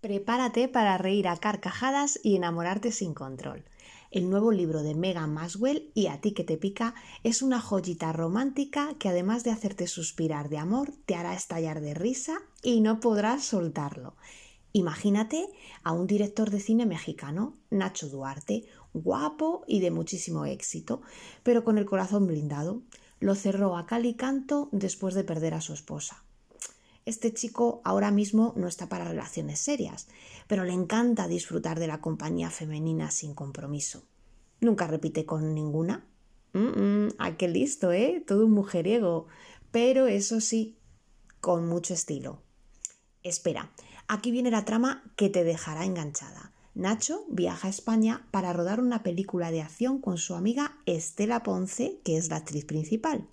Prepárate para reír a carcajadas y enamorarte sin control. El nuevo libro de Megan Maswell y A ti que te pica es una joyita romántica que además de hacerte suspirar de amor, te hará estallar de risa y no podrás soltarlo. Imagínate a un director de cine mexicano, Nacho Duarte, guapo y de muchísimo éxito, pero con el corazón blindado. Lo cerró a cal y canto después de perder a su esposa. Este chico ahora mismo no está para relaciones serias, pero le encanta disfrutar de la compañía femenina sin compromiso. Nunca repite con ninguna. Mm qué listo, ¿eh? Todo un mujeriego. Pero eso sí, con mucho estilo. Espera, aquí viene la trama que te dejará enganchada. Nacho viaja a España para rodar una película de acción con su amiga Estela Ponce, que es la actriz principal.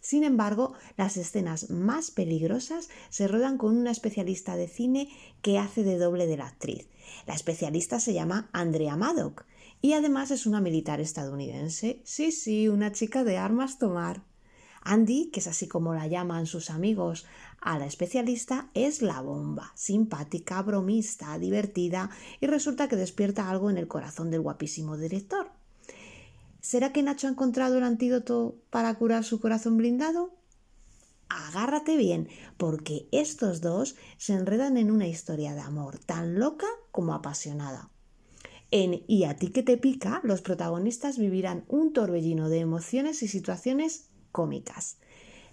Sin embargo, las escenas más peligrosas se ruedan con una especialista de cine que hace de doble de la actriz. La especialista se llama Andrea Maddock y además es una militar estadounidense. Sí, sí, una chica de armas tomar. Andy, que es así como la llaman sus amigos a la especialista, es la bomba, simpática, bromista, divertida y resulta que despierta algo en el corazón del guapísimo director. ¿Será que Nacho ha encontrado el antídoto para curar su corazón blindado? Agárrate bien, porque estos dos se enredan en una historia de amor tan loca como apasionada. En Y a ti que te pica, los protagonistas vivirán un torbellino de emociones y situaciones cómicas.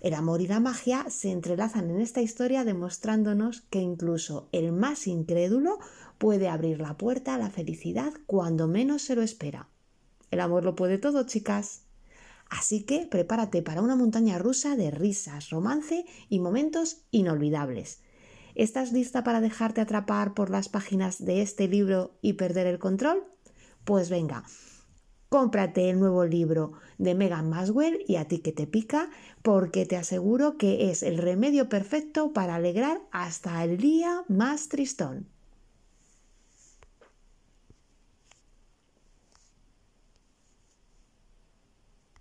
El amor y la magia se entrelazan en esta historia demostrándonos que incluso el más incrédulo puede abrir la puerta a la felicidad cuando menos se lo espera. El amor lo puede todo, chicas. Así que prepárate para una montaña rusa de risas, romance y momentos inolvidables. ¿Estás lista para dejarte atrapar por las páginas de este libro y perder el control? Pues venga, cómprate el nuevo libro de Megan Maswell y a ti que te pica, porque te aseguro que es el remedio perfecto para alegrar hasta el día más tristón.